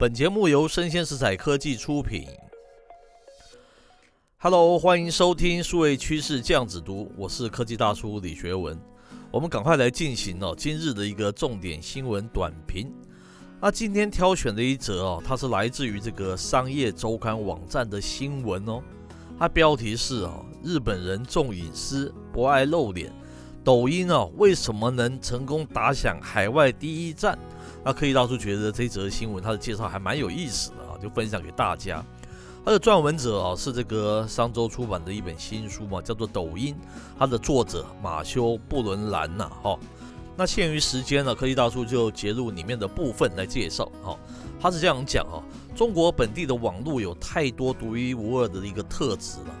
本节目由生鲜食材科技出品。Hello，欢迎收听数位趋势酱子读，我是科技大叔李学文。我们赶快来进行哦，今日的一个重点新闻短评。那今天挑选的一则哦，它是来自于这个商业周刊网站的新闻哦。它标题是哦，日本人重隐私，不爱露脸。抖音哦，为什么能成功打响海外第一战？那科技大叔觉得这则新闻它的介绍还蛮有意思的啊，就分享给大家。它的撰文者啊是这个商周出版的一本新书嘛，叫做《抖音》，它的作者马修布伦兰呐哈。那限于时间呢，科技大叔就截录里面的部分来介绍哈。他是这样讲啊，中国本地的网络有太多独一无二的一个特质了，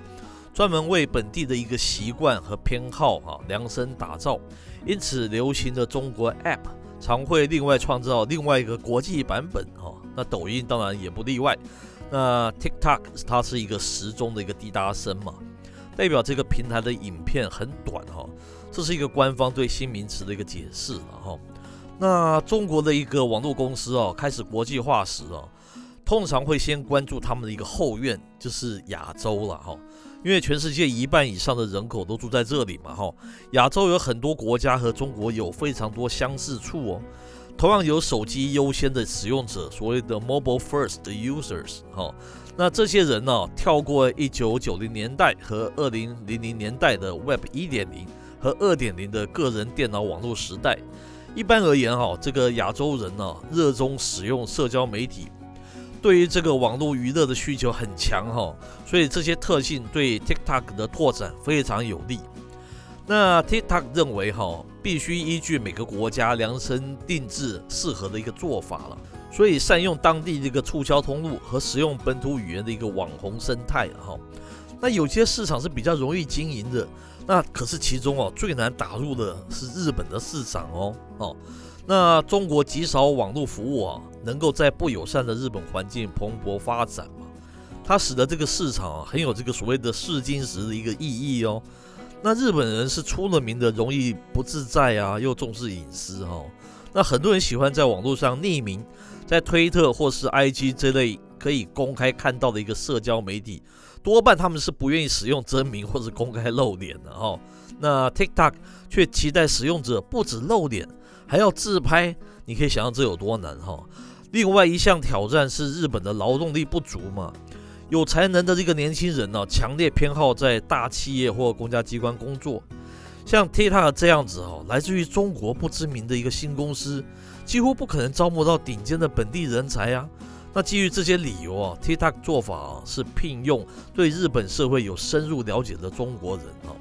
专门为本地的一个习惯和偏好哈量身打造，因此流行的中国 App。常会另外创造另外一个国际版本哦，那抖音当然也不例外。那 TikTok 它是一个时钟的一个滴答声嘛，代表这个平台的影片很短哈，这是一个官方对新名词的一个解释了哈。那中国的一个网络公司哦，开始国际化时哦，通常会先关注他们的一个后院，就是亚洲了哈。因为全世界一半以上的人口都住在这里嘛，哈，亚洲有很多国家和中国有非常多相似处哦。同样有手机优先的使用者，所谓的 mobile first users，哈，那这些人呢，跳过一九九零年代和二零零零年代的 Web 一点零和二点零的个人电脑网络时代。一般而言，哈，这个亚洲人呢，热衷使用社交媒体。对于这个网络娱乐的需求很强哈，所以这些特性对 TikTok 的拓展非常有利。那 TikTok 认为哈，必须依据每个国家量身定制适合的一个做法了，所以善用当地的一个促销通路和使用本土语言的一个网红生态哈。那有些市场是比较容易经营的，那可是其中哦最难打入的是日本的市场哦哦。那中国极少网络服务啊，能够在不友善的日本环境蓬勃发展嘛？它使得这个市场啊，很有这个所谓的试金石的一个意义哦。那日本人是出了名的容易不自在啊，又重视隐私哈、哦。那很多人喜欢在网络上匿名，在推特或是 IG 这类可以公开看到的一个社交媒体，多半他们是不愿意使用真名或者公开露脸的、哦。那 TikTok 却期待使用者不止露脸。还要自拍，你可以想象这有多难哈。另外一项挑战是日本的劳动力不足嘛，有才能的这个年轻人呢，强烈偏好在大企业或公家机关工作。像 TikTok 这样子哈，来自于中国不知名的一个新公司，几乎不可能招募到顶尖的本地人才呀。那基于这些理由啊，TikTok 做法啊是聘用对日本社会有深入了解的中国人啊。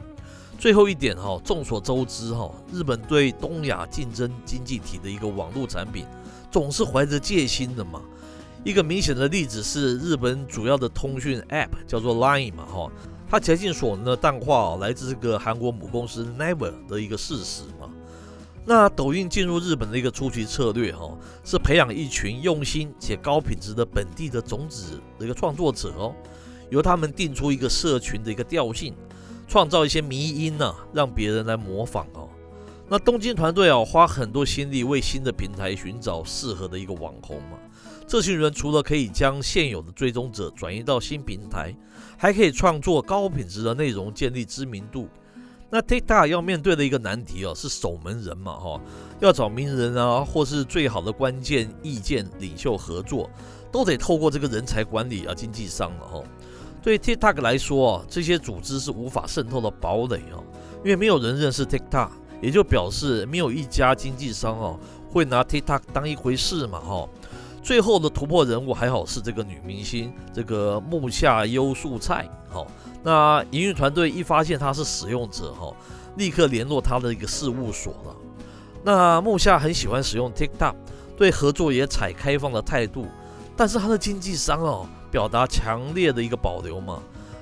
最后一点哈，众所周知哈，日本对东亚竞争经济体的一个网络产品，总是怀着戒心的嘛。一个明显的例子是日本主要的通讯 App 叫做 Line 嘛哈，它竭尽所能的淡化来自这个韩国母公司 Naver 的一个事实。那抖音进入日本的一个初期策略哈，是培养一群用心且高品质的本地的种子的一个创作者哦，由他们定出一个社群的一个调性。创造一些迷因呢、啊，让别人来模仿哦。那东京团队啊，花很多心力为新的平台寻找适合的一个网红嘛。这群人除了可以将现有的追踪者转移到新平台，还可以创作高品质的内容，建立知名度。那 TikTok 要面对的一个难题哦、是守门人嘛哈，要找名人啊，或是最好的关键意见领袖合作，都得透过这个人才管理啊，经纪商了哈。对 TikTok 来说啊，这些组织是无法渗透的堡垒哦，因为没有人认识 TikTok，也就表示没有一家经纪商哦会拿 TikTok 当一回事嘛哈。最后的突破人物还好是这个女明星，这个木下优树菜。好，那营运团队一发现他是使用者哈，立刻联络他的一个事务所了。那木下很喜欢使用 TikTok，对合作也采开放的态度，但是他的经纪商哦。表达强烈的一个保留嘛。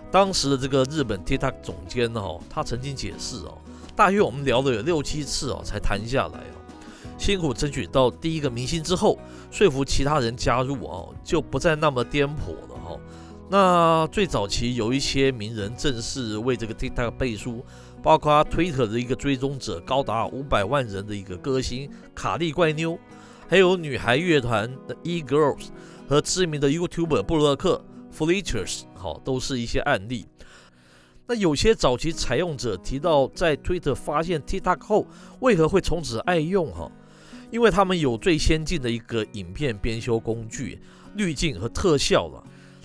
当时的这个日本 TikTok 总监哦，他曾经解释哦，大约我们聊了有六七次哦，才谈下来哦。辛苦争取到第一个明星之后，说服其他人加入哦，就不再那么颠簸了哈。那最早期有一些名人正式为这个 TikTok 背书，包括 Twitter 的一个追踪者高达五百万人的一个歌星卡莉怪妞，还有女孩乐团的 E-Girls 和知名的 YouTuber 布洛克 Fleeters，好，都是一些案例。那有些早期采用者提到，在 Twitter 发现 TikTok 后，为何会从此爱用？哈，因为他们有最先进的一个影片编修工具、滤镜和特效了。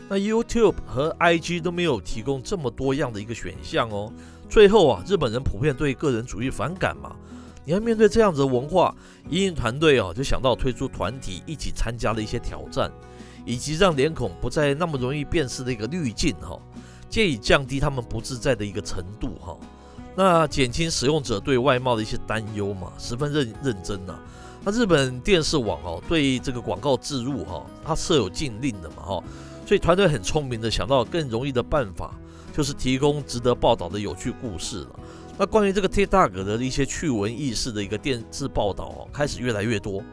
那 YouTube 和 IG 都没有提供这么多样的一个选项哦。最后啊，日本人普遍对个人主义反感嘛。你要面对这样子的文化，影团队哦就想到推出团体一起参加的一些挑战，以及让脸孔不再那么容易辨识的一个滤镜哈，借以降低他们不自在的一个程度哈。那减轻使用者对外貌的一些担忧嘛，十分认认真呐。那日本电视网哦对这个广告置入哈，它设有禁令的嘛哈，所以团队很聪明的想到更容易的办法，就是提供值得报道的有趣故事了。那关于这个 TikTok 的一些趣闻轶事的一个电视报道哦，开始越来越多。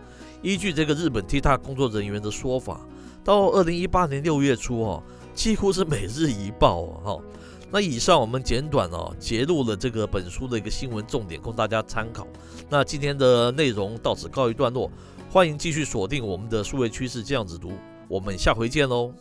依据这个日本 TikTok 工作人员的说法，到二零一八年六月初哦，几乎是每日一报哦。那以上我们简短哦节录了这个本书的一个新闻重点，供大家参考。那今天的内容到此告一段落，欢迎继续锁定我们的数位趋势这样子读，我们下回见喽。